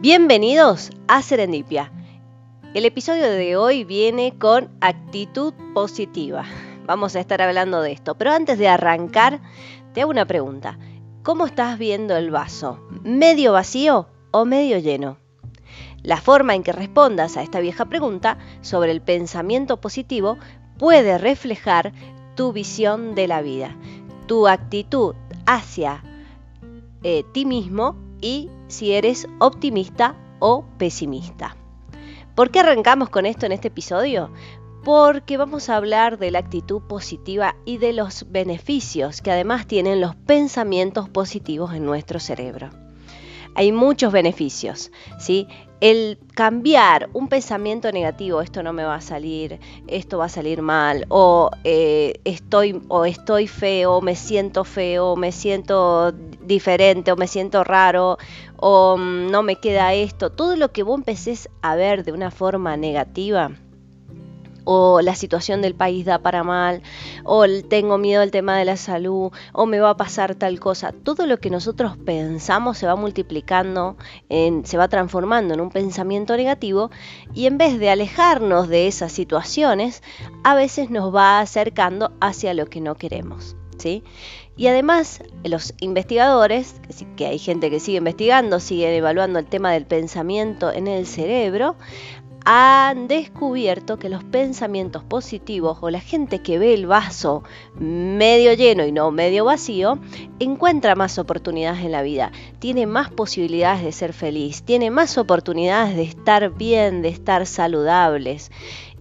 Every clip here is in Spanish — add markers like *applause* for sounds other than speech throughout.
Bienvenidos a Serendipia. El episodio de hoy viene con actitud positiva. Vamos a estar hablando de esto, pero antes de arrancar, te hago una pregunta. ¿Cómo estás viendo el vaso? ¿Medio vacío o medio lleno? La forma en que respondas a esta vieja pregunta sobre el pensamiento positivo puede reflejar tu visión de la vida, tu actitud hacia eh, ti mismo y si eres optimista o pesimista. ¿Por qué arrancamos con esto en este episodio? Porque vamos a hablar de la actitud positiva y de los beneficios que además tienen los pensamientos positivos en nuestro cerebro. Hay muchos beneficios, ¿sí? el cambiar un pensamiento negativo, esto no me va a salir, esto va a salir mal, o eh, estoy, o estoy feo, me siento feo, me siento diferente, o me siento raro, o mm, no me queda esto, todo lo que vos empecés a ver de una forma negativa, o la situación del país da para mal, o tengo miedo al tema de la salud, o me va a pasar tal cosa. Todo lo que nosotros pensamos se va multiplicando, se va transformando en un pensamiento negativo y en vez de alejarnos de esas situaciones, a veces nos va acercando hacia lo que no queremos. ¿sí? Y además, los investigadores, que hay gente que sigue investigando, sigue evaluando el tema del pensamiento en el cerebro, han descubierto que los pensamientos positivos o la gente que ve el vaso medio lleno y no medio vacío encuentra más oportunidades en la vida, tiene más posibilidades de ser feliz, tiene más oportunidades de estar bien, de estar saludables.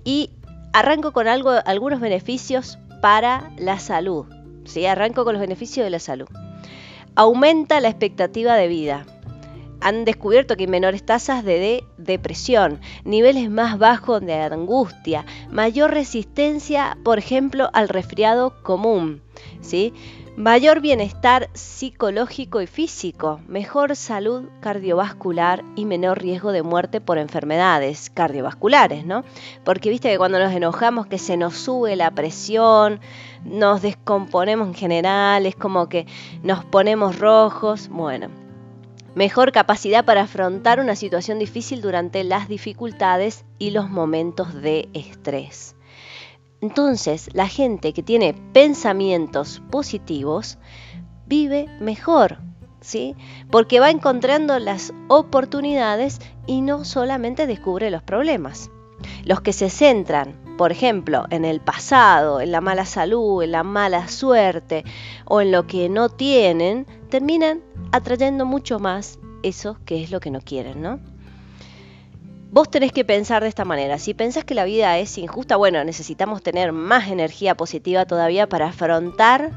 Y arranco con algunos beneficios para la salud. ¿sí? Arranco con los beneficios de la salud. Aumenta la expectativa de vida han descubierto que hay menores tasas de, depresión, niveles más bajos de angustia, mayor resistencia, por ejemplo, al resfriado común, ¿sí? mayor bienestar psicológico y físico, mejor salud cardiovascular y menor riesgo de muerte por enfermedades cardiovasculares, ¿no? Porque viste que cuando nos enojamos que se nos sube la presión, nos descomponemos en general, es como que nos ponemos rojos, bueno, mejor capacidad para afrontar una situación difícil durante las dificultades y los momentos de estrés. Entonces, la gente que tiene pensamientos positivos vive mejor, ¿sí? Porque va encontrando las oportunidades y no solamente descubre los problemas. Los que se centran, por ejemplo, en el pasado, en la mala salud, en la mala suerte o en lo que no tienen, terminan atrayendo mucho más eso que es lo que no quieren, ¿no? Vos tenés que pensar de esta manera. Si pensás que la vida es injusta, bueno, necesitamos tener más energía positiva todavía para afrontar,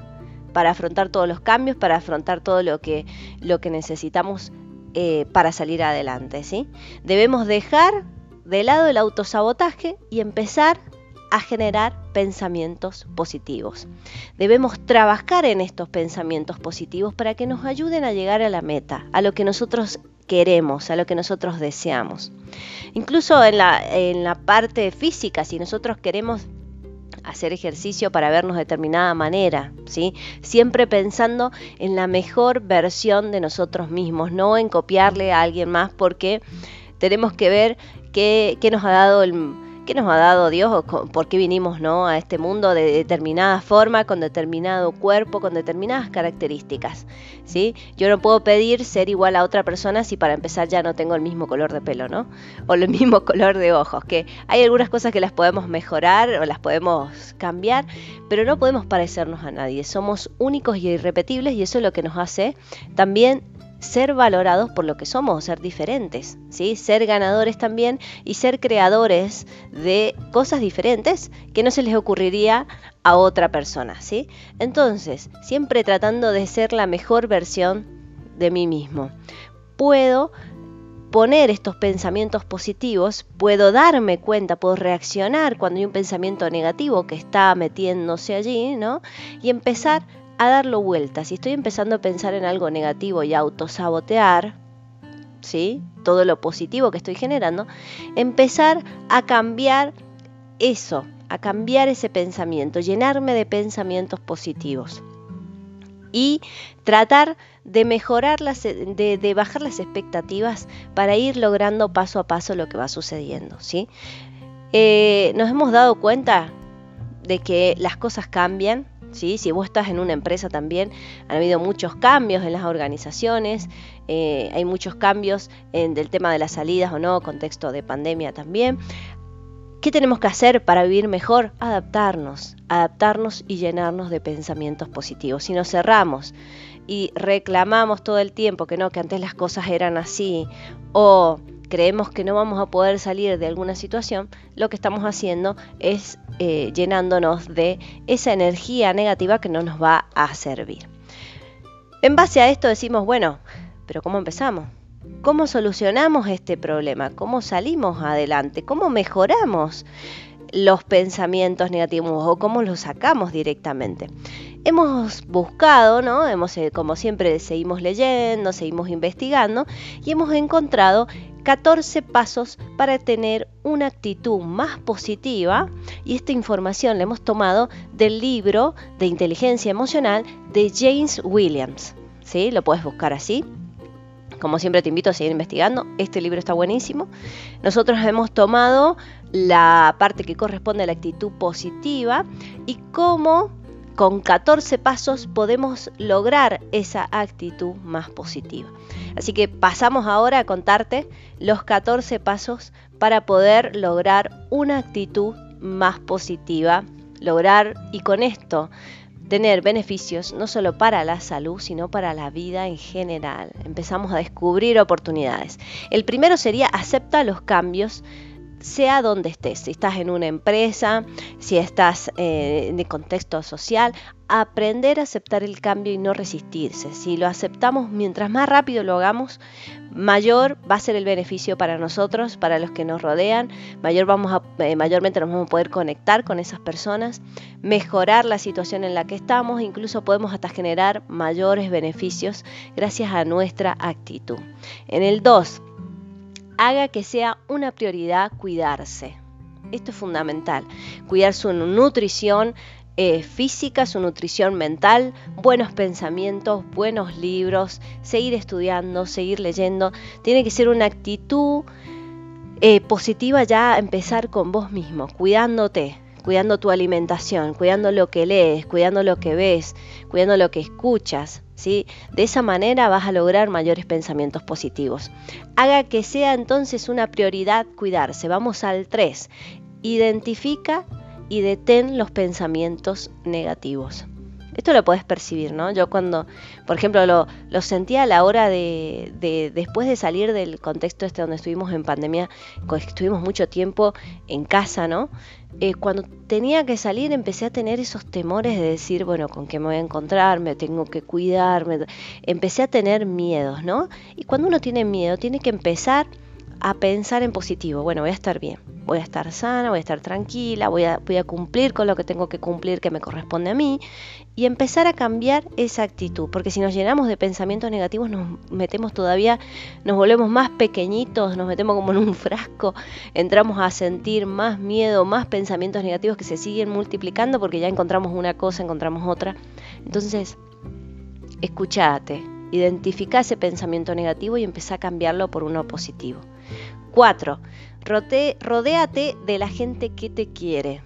para afrontar todos los cambios, para afrontar todo lo que, lo que necesitamos eh, para salir adelante, ¿sí? Debemos dejar de lado el autosabotaje y empezar a generar pensamientos positivos. Debemos trabajar en estos pensamientos positivos para que nos ayuden a llegar a la meta, a lo que nosotros queremos, a lo que nosotros deseamos. Incluso en la, en la parte física, si nosotros queremos hacer ejercicio para vernos de determinada manera, ¿sí? Siempre pensando en la mejor versión de nosotros mismos, no en copiarle a alguien más porque tenemos que ver qué, qué nos ha dado el ¿Qué nos ha dado Dios o por qué vinimos ¿no? a este mundo de determinada forma, con determinado cuerpo, con determinadas características? ¿sí? Yo no puedo pedir ser igual a otra persona si para empezar ya no tengo el mismo color de pelo, ¿no? O el mismo *laughs* color de ojos, que hay algunas cosas que las podemos mejorar o las podemos cambiar, pero no podemos parecernos a nadie. Somos únicos y irrepetibles y eso es lo que nos hace también ser valorados por lo que somos, ser diferentes, ¿sí? ser ganadores también y ser creadores de cosas diferentes que no se les ocurriría a otra persona. ¿sí? Entonces, siempre tratando de ser la mejor versión de mí mismo. Puedo poner estos pensamientos positivos, puedo darme cuenta, puedo reaccionar cuando hay un pensamiento negativo que está metiéndose allí, ¿no? Y empezar a darlo vuelta. Si estoy empezando a pensar en algo negativo y autosabotear, ¿sí? Todo lo positivo que estoy generando, empezar a cambiar eso, a cambiar ese pensamiento, llenarme de pensamientos positivos. y tratar de mejorar las, de, bajar las expectativas para ir logrando paso a paso lo que va sucediendo, ¿sí? Eh, nos hemos dado cuenta de que las cosas cambian, ¿sí? Si vos estás en una empresa también, han habido muchos cambios en las organizaciones, eh, hay muchos cambios en el tema de las salidas o no, contexto de pandemia también. ¿Qué tenemos que hacer para vivir mejor? Adaptarnos, adaptarnos y llenarnos de pensamientos positivos. Si nos cerramos y reclamamos todo el tiempo que no, que antes las cosas eran así, o creemos que no vamos a poder salir de alguna situación, lo que estamos haciendo es eh, llenándonos de esa energía negativa que no nos va a servir. En base a esto decimos, bueno, pero ¿cómo empezamos? ¿Cómo solucionamos este problema? ¿Cómo salimos adelante? ¿Cómo mejoramos los pensamientos negativos o cómo los sacamos directamente? Hemos buscado, ¿no? Hemos, eh, como siempre, seguimos leyendo, seguimos investigando y hemos encontrado 14 pasos para tener una actitud más positiva y esta información la hemos tomado del libro de inteligencia emocional de James Williams. ¿Sí? Lo puedes buscar así. Como siempre te invito a seguir investigando, este libro está buenísimo. Nosotros hemos tomado la parte que corresponde a la actitud positiva y cómo con 14 pasos podemos lograr esa actitud más positiva. Así que pasamos ahora a contarte los 14 pasos para poder lograr una actitud más positiva, lograr y con esto tener beneficios no solo para la salud, sino para la vida en general. Empezamos a descubrir oportunidades. El primero sería acepta los cambios sea donde estés, si estás en una empresa, si estás eh, en el contexto social, aprender a aceptar el cambio y no resistirse. Si lo aceptamos, mientras más rápido lo hagamos, mayor va a ser el beneficio para nosotros, para los que nos rodean, mayor vamos a, eh, mayormente nos vamos a poder conectar con esas personas, mejorar la situación en la que estamos, incluso podemos hasta generar mayores beneficios gracias a nuestra actitud. En el 2, haga que sea una prioridad cuidarse. Esto es fundamental. Cuidar su nutrición eh, física, su nutrición mental, buenos pensamientos, buenos libros, seguir estudiando, seguir leyendo. Tiene que ser una actitud eh, positiva ya empezar con vos mismo, cuidándote, cuidando tu alimentación, cuidando lo que lees, cuidando lo que ves, cuidando lo que escuchas. De esa manera vas a lograr mayores pensamientos positivos. Haga que sea entonces una prioridad cuidarse. Vamos al 3. Identifica y detén los pensamientos negativos. Esto lo puedes percibir, ¿no? Yo cuando, por ejemplo, lo, sentía a la hora de, de, después de salir del contexto este donde estuvimos en pandemia, estuvimos mucho tiempo en casa, ¿no? Eh, cuando tenía que salir empecé a tener esos temores de decir, bueno, ¿con qué me voy a encontrar? Me tengo que cuidarme. Empecé a tener miedos, ¿no? Y cuando uno tiene miedo, tiene que empezar a pensar en positivo. Bueno, voy a estar bien, voy a estar sana, voy a estar tranquila, voy a, voy a cumplir con lo que tengo que cumplir que me corresponde a mí y empezar a cambiar esa actitud. Porque si nos llenamos de pensamientos negativos nos metemos todavía, nos volvemos más pequeñitos, nos metemos como en un frasco, entramos a sentir más miedo, más pensamientos negativos que se siguen multiplicando porque ya encontramos una cosa, encontramos otra. Entonces, escúchate, identifica ese pensamiento negativo y empieza a cambiarlo por uno positivo. 4. Rodéate de la gente que te quiere.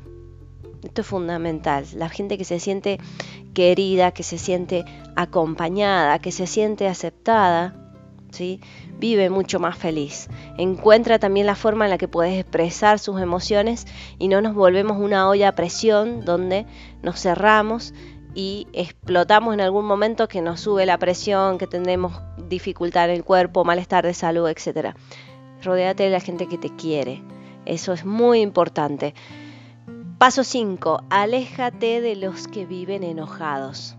Esto es fundamental. La gente que se siente querida, que se siente acompañada, que se siente aceptada, ¿sí? vive mucho más feliz. Encuentra también la forma en la que puedes expresar sus emociones y no nos volvemos una olla a presión donde nos cerramos y explotamos en algún momento que nos sube la presión, que tenemos dificultad en el cuerpo, malestar de salud, etc. Rodéate de la gente que te quiere. Eso es muy importante. Paso 5. Aléjate de los que viven enojados.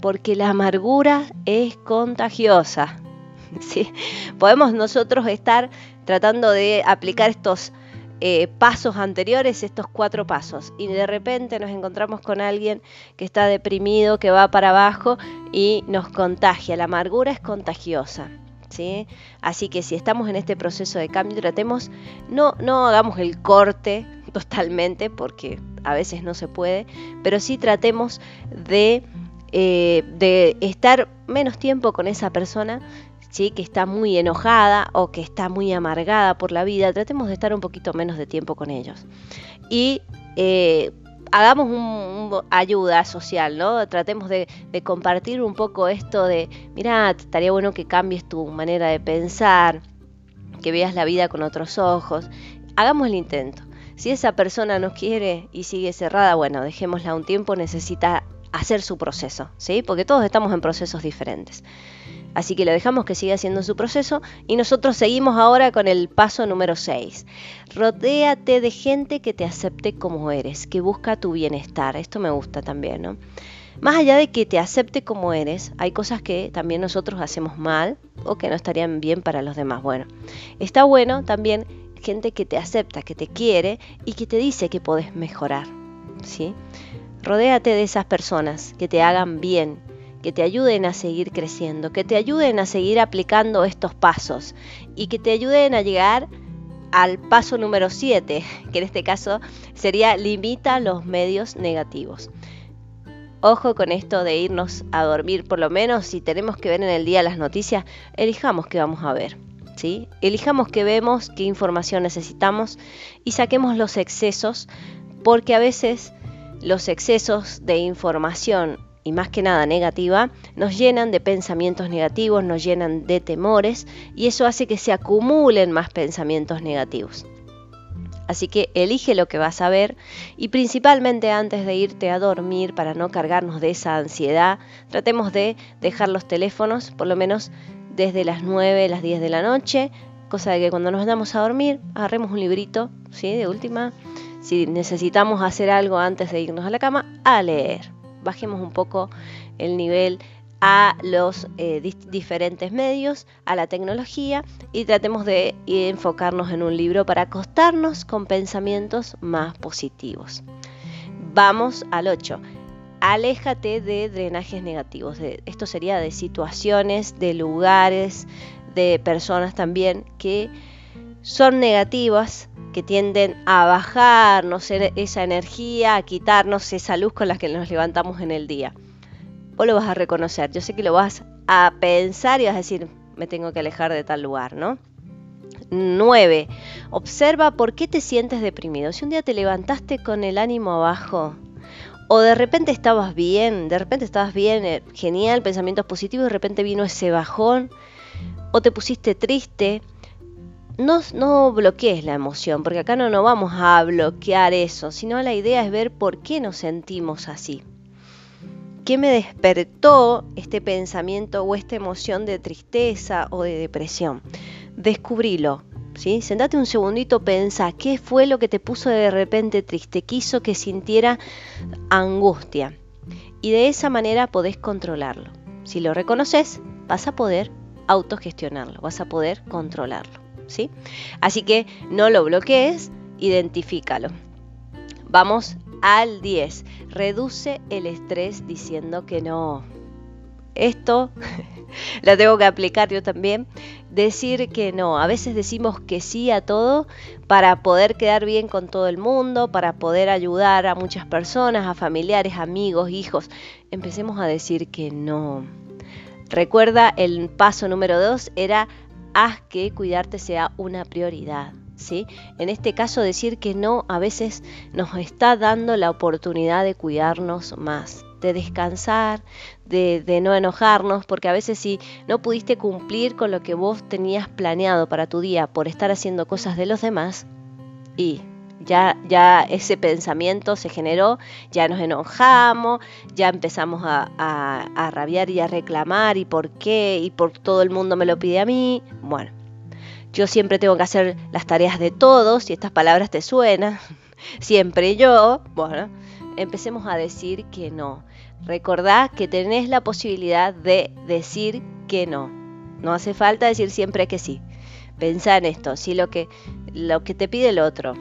Porque la amargura es contagiosa. *laughs* ¿Sí? Podemos nosotros estar tratando de aplicar estos eh, pasos anteriores, estos cuatro pasos, y de repente nos encontramos con alguien que está deprimido, que va para abajo y nos contagia. La amargura es contagiosa. Así que si estamos en este proceso de cambio, tratemos, no, no hagamos el corte *laughs* totalmente, porque a veces no se puede, pero sí tratemos de eh, de estar menos tiempo con esa persona, ¿sí? que está muy enojada o que está muy amargada por la vida, tratemos de estar un poquito menos de tiempo con ellos. Y eh, hagamos un, ayuda social, ¿no? Tratemos de, de, compartir un poco esto de, mira, estaría bueno que cambies tu manera de pensar, que veas la vida con otros ojos. Hagamos el intento. Si esa persona no quiere y sigue cerrada, bueno, dejémosla un tiempo, necesita hacer su proceso, ¿sí? Porque todos estamos en procesos diferentes. Así que lo dejamos que siga haciendo su proceso y nosotros seguimos ahora con el paso número 6. Rodéate de gente que te acepte como eres, que busca tu bienestar. Esto me gusta también, ¿no? Más allá de que te acepte como eres, hay cosas que también nosotros hacemos mal o que no estarían bien para los demás. Bueno, está bueno también gente que te acepta, que te quiere y que te dice que podés mejorar, ¿sí? Rodéate de esas personas que te hagan bien, que te ayuden a seguir creciendo, que te ayuden a seguir aplicando estos pasos y que te ayuden a llegar al paso número 7, que en este caso sería limita los medios negativos. Ojo con esto de irnos a dormir, por lo menos si tenemos que ver en el día las noticias, elijamos qué vamos a ver. ¿sí? Elijamos qué vemos, qué información necesitamos y saquemos los excesos, porque a veces los excesos de información y más que nada negativa, nos llenan de pensamientos negativos, nos llenan de temores y eso hace que se acumulen más pensamientos negativos. Así que elige lo que vas a ver y principalmente antes de irte a dormir para no cargarnos de esa ansiedad, tratemos de dejar los teléfonos por lo menos desde las 9, las 10 de la noche, cosa de que cuando nos vamos a dormir agarremos un librito, ¿sí? De última, si necesitamos hacer algo antes de irnos a la cama, a leer bajemos un poco el nivel a los eh, diferentes medios, a la tecnología y tratemos de enfocarnos en un libro para acostarnos con pensamientos más positivos. Vamos al 8. Aléjate de drenajes negativos. esto sería de situaciones, de lugares, de personas también que son negativas, que tienden a bajarnos esa energía, a quitarnos esa luz con la que nos levantamos en el día. Vos lo vas a reconocer, yo sé que lo vas a pensar y vas a decir, me tengo que alejar de tal lugar, ¿no? 9. Observa por qué te sientes deprimido. Si un día te levantaste con el ánimo abajo, o de repente estabas bien, de repente estabas bien, eh, genial, pensamientos positivos, de repente vino ese bajón, o te pusiste triste, no, no bloquees la emoción, porque acá no nos vamos a bloquear eso, sino la idea es ver por qué nos sentimos así. ¿Qué me despertó este pensamiento o esta emoción de tristeza o de depresión? Descubrilo, ¿sí? Sentate un segundito, pensa qué fue lo que te puso de repente triste, quiso que sintiera angustia. Y de esa manera podés controlarlo. Si lo reconoces, vas a poder autogestionarlo, vas a poder controlarlo. Así que no lo bloquees, identifícalo. Vamos al 10. Reduce el estrés diciendo que no. Esto *laughs* lo tengo que aplicar yo también. Decir que no. A veces decimos que sí a todo para poder quedar bien con todo el mundo, para poder ayudar a muchas personas, a familiares, amigos, hijos. Empecemos a decir que no. Recuerda, el paso número 2 era haz que cuidarte sea una prioridad. ¿sí? En este caso decir que no a veces nos está dando la oportunidad de cuidarnos más, de descansar, de, de, no enojarnos, porque a veces si no pudiste cumplir con lo que vos tenías planeado para tu día por estar haciendo cosas de los demás, y ya, ya ese pensamiento se generó, ya nos enojamos, ya empezamos a, a, rabiar y a reclamar y por qué y por todo el mundo me lo pide a mí. Bueno, yo siempre tengo que hacer las tareas de todos y estas palabras te suenan. *laughs* Siempre yo, bueno, empecemos a decir que no. Recordá que tenés la posibilidad de decir que no. No hace falta decir siempre que sí. Pensá en esto, si lo que, lo que te pide el otro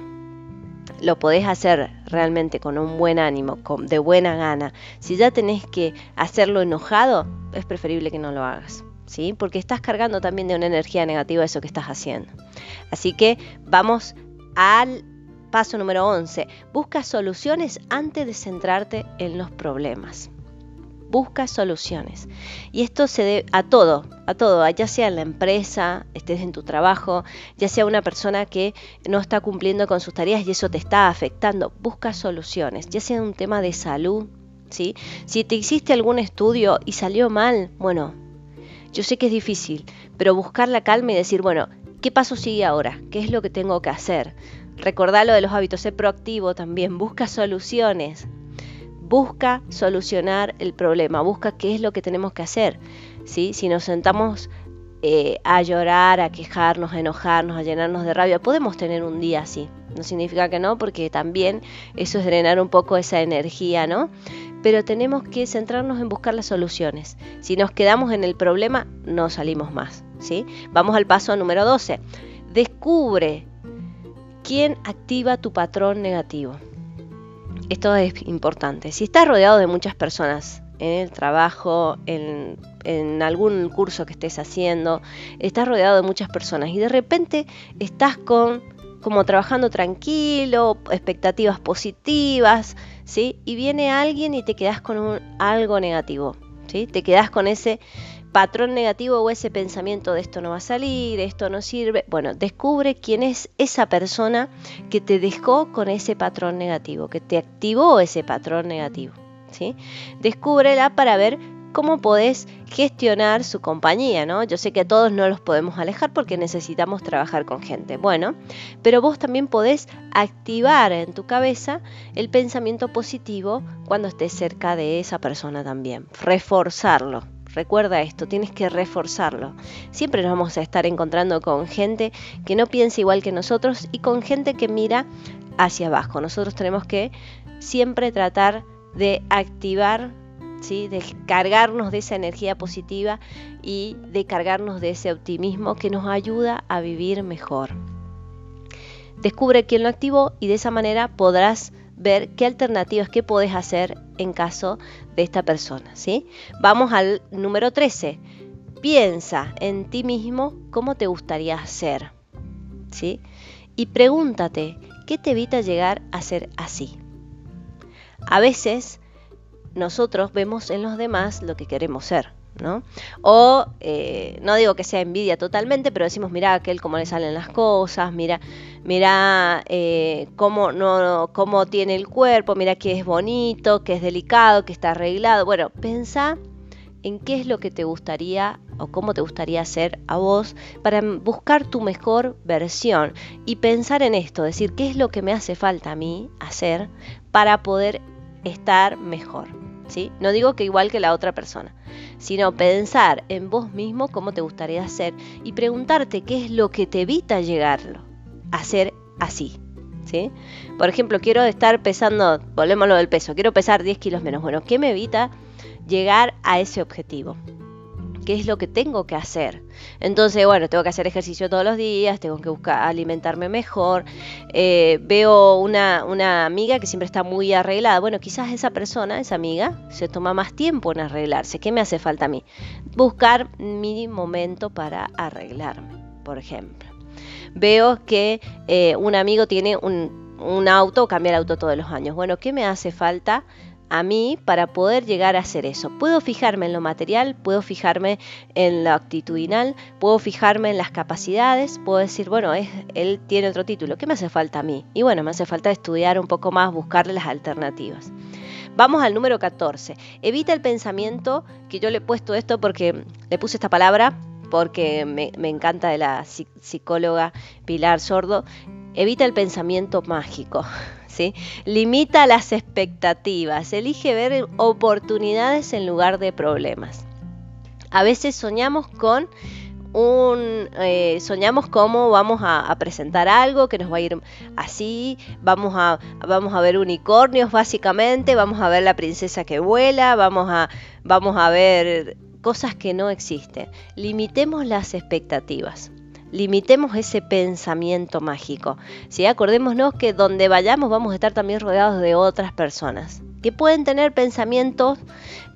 lo podés hacer realmente con un buen ánimo, con, de buena gana. Si ya tenés que hacerlo enojado, es preferible que no lo hagas. ¿Sí? Porque estás cargando también de una energía negativa eso que estás haciendo. Así que vamos al paso número 11. Busca soluciones antes de centrarte en los problemas. Busca soluciones. Y esto se debe a todo, a todo, ya sea en la empresa, estés en tu trabajo, ya sea una persona que no está cumpliendo con sus tareas y eso te está afectando, busca soluciones, ya sea un tema de salud, ¿sí? Si te hiciste algún estudio y salió mal, bueno, yo sé que es difícil, pero buscar la calma y decir, bueno, ¿qué paso sigue ahora? ¿Qué es lo que tengo que hacer? Recordar lo de los hábitos, ser proactivo también, busca soluciones, busca solucionar el problema, busca qué es lo que tenemos que hacer. ¿sí? Si nos sentamos eh, a llorar, a quejarnos, a enojarnos, a llenarnos de rabia, podemos tener un día así. No significa que no, porque también eso es drenar un poco esa energía, ¿no? Pero tenemos que centrarnos en buscar las soluciones. Si nos quedamos en el problema, no salimos más, ¿sí? Vamos al paso número 12. Descubre quién activa tu patrón negativo. Esto es importante. Si estás rodeado de muchas personas en el trabajo, en, algún curso que estés haciendo, estás rodeado de muchas personas y de repente estás con como trabajando tranquilo, expectativas positivas, ¿sí? Y viene alguien y te quedas con algo negativo, ¿sí? Te quedas con ese patrón negativo o ese pensamiento de esto no va a salir, esto no sirve. Bueno, descubre quién es esa persona que te dejó con ese patrón negativo, que te activó ese patrón negativo. ¿sí? Descúbrela para ver cómo podés gestionar su compañía, ¿no? Yo sé que todos no los podemos alejar porque necesitamos trabajar con gente. Bueno, pero vos también podés activar en tu cabeza el pensamiento positivo cuando estés cerca de esa persona también, reforzarlo. Recuerda esto, tienes que reforzarlo. Siempre nos vamos a estar encontrando con gente que no piensa igual que nosotros y con gente que mira hacia abajo. Nosotros tenemos que siempre tratar de activar, ¿sí? de cargarnos de esa energía positiva y de cargarnos de ese optimismo que nos ayuda a vivir mejor. Descubre quién lo activó y de esa manera podrás ver qué alternativas, qué podés hacer en caso de esta persona. ¿sí? Vamos al número 13. Piensa en ti mismo cómo te gustaría ser. ¿sí? Y pregúntate, ¿qué te evita llegar a ser así? A veces nosotros vemos en los demás lo que queremos ser. ¿No? O eh, no digo que sea envidia totalmente, pero decimos, mira aquel cómo le salen las cosas, mira, mira eh, cómo, no, cómo tiene el cuerpo, mira que es bonito, que es delicado, que está arreglado. Bueno, pensa en qué es lo que te gustaría o cómo te gustaría ser a vos para buscar tu mejor versión y pensar en esto, decir qué es lo que me hace falta a mí hacer para poder estar mejor. No digo que igual que la otra persona, sino pensar en vos mismo cómo te gustaría ser y preguntarte qué es lo que te evita llegarlo a así. ¿sí? Por ejemplo, quiero estar pesando, volvemos a lo del peso, quiero pesar 10 kilos menos. Bueno, ¿qué me evita llegar a ese objetivo? Qué es lo que tengo que hacer. Entonces, bueno, tengo que hacer ejercicio todos los días, tengo que buscar alimentarme mejor. Eh, veo una, una amiga que siempre está muy arreglada. Bueno, quizás esa persona, esa amiga, se toma más tiempo en arreglarse. ¿Qué me hace falta a mí? Buscar mi momento para arreglarme, por ejemplo. Veo que eh, un amigo tiene un, un auto, cambia el auto todos los años. Bueno, ¿qué me hace falta? A mí para poder llegar a hacer eso. Puedo fijarme en lo material, puedo fijarme en lo actitudinal, puedo fijarme en las capacidades, puedo decir, bueno, es, él tiene otro título, ¿qué me hace falta a mí? Y bueno, me hace falta estudiar un poco más, buscarle las alternativas. Vamos al número 14. Evita el pensamiento, que yo le he puesto esto porque le puse esta palabra, porque me, me encanta de la psicóloga Pilar Sordo. Evita el pensamiento mágico. Limita las expectativas, elige ver oportunidades en lugar de problemas. A veces soñamos con un eh, soñamos cómo vamos a, presentar algo que nos va a ir así, vamos a, vamos a ver unicornios básicamente, vamos a ver la princesa que vuela, vamos a, vamos a ver cosas que no existen. Limitemos las expectativas limitemos ese pensamiento mágico. ¿sí? Acordémonos que donde vayamos vamos a estar también rodeados de otras personas que pueden tener pensamientos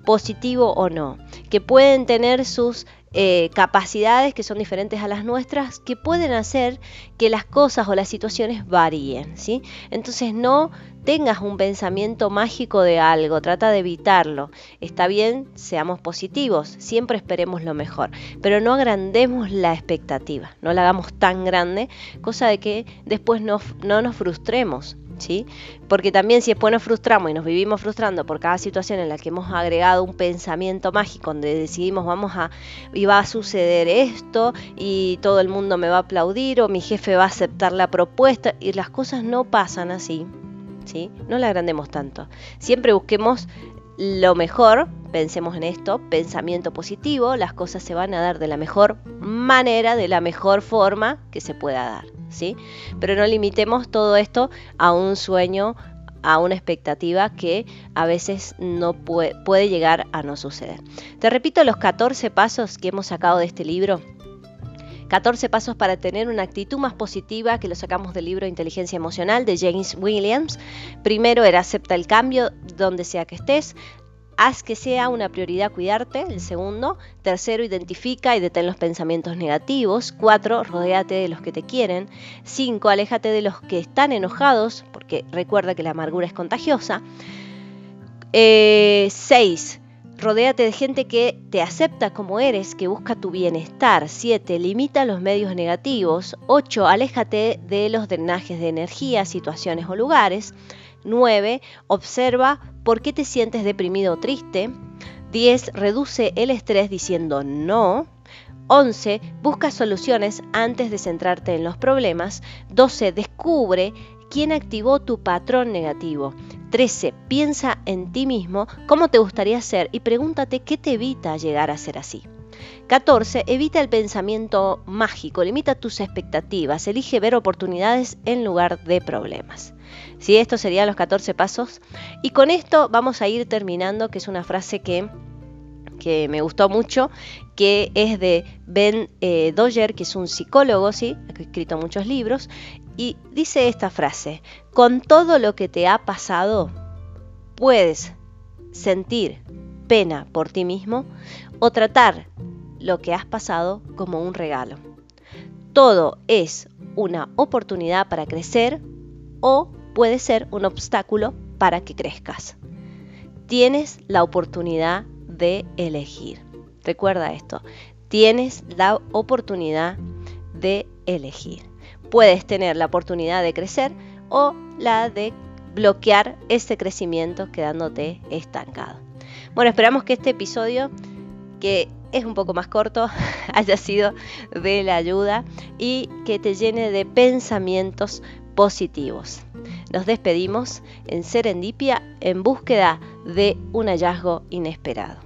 positivos o no, que pueden tener sus eh, capacidades que son diferentes a las nuestras que pueden hacer que las cosas o las situaciones varíen, ¿sí? Entonces no tengas un pensamiento mágico de algo, trata de evitarlo. Está bien, seamos positivos, siempre esperemos lo mejor, pero no agrandemos la expectativa, no la hagamos tan grande, cosa de que después no, no nos frustremos. ¿Sí? Porque también si después nos frustramos y nos vivimos frustrando por cada situación en la que hemos agregado un pensamiento mágico donde decidimos vamos a y va a suceder esto y todo el mundo me va a aplaudir o mi jefe va a aceptar la propuesta y las cosas no pasan así, No la agrandemos tanto. Siempre busquemos lo mejor, pensemos en esto, pensamiento positivo, las cosas se van a dar de la mejor manera, de la mejor forma que se pueda dar, ¿sí? Pero no limitemos todo esto a un sueño, a una expectativa que a veces no puede, puede llegar a no suceder. Te repito los 14 pasos que hemos sacado de este libro 14 pasos para tener una actitud más positiva que lo sacamos del libro Inteligencia Emocional de James Williams. Primero era acepta el cambio donde sea que estés. Haz que sea una prioridad cuidarte, el segundo. Tercero, identifica y detén los pensamientos negativos. Cuatro, rodéate de los que te quieren. Cinco, aléjate de los que están enojados, porque recuerda que la amargura es contagiosa. Eh, seis, Rodéate de gente que te acepta como eres, que busca tu bienestar. 7. Limita los medios negativos. 8. Aléjate de los drenajes de energía, situaciones o lugares. 9. Observa por qué te sientes deprimido o triste. 10. Reduce el estrés diciendo no. 11. Busca soluciones antes de centrarte en los problemas. 12. Descubre quién activó tu patrón negativo. 13. Piensa en ti mismo cómo te gustaría ser y pregúntate qué te evita llegar a ser así. 14. Evita el pensamiento mágico, limita tus expectativas, elige ver oportunidades en lugar de problemas. Si Estos serían los 14 pasos. Y con esto vamos a ir terminando, que es una frase que, que me gustó mucho, que es de Ben eh, que es un psicólogo, ¿sí? ha escrito muchos libros, y dice esta frase, con todo lo que te ha pasado, puedes sentir pena por ti mismo o tratar lo que has pasado como un regalo. Todo es una oportunidad para crecer o puede ser un obstáculo para que crezcas. Tienes la oportunidad de elegir. Recuerda esto, tienes la oportunidad de elegir puedes tener la oportunidad de crecer o la de bloquear ese crecimiento quedándote estancado. Bueno, esperamos que este episodio, que es un poco más corto, *laughs* haya sido de la ayuda y que te llene de pensamientos positivos. Nos despedimos en Serendipia en búsqueda de un hallazgo inesperado.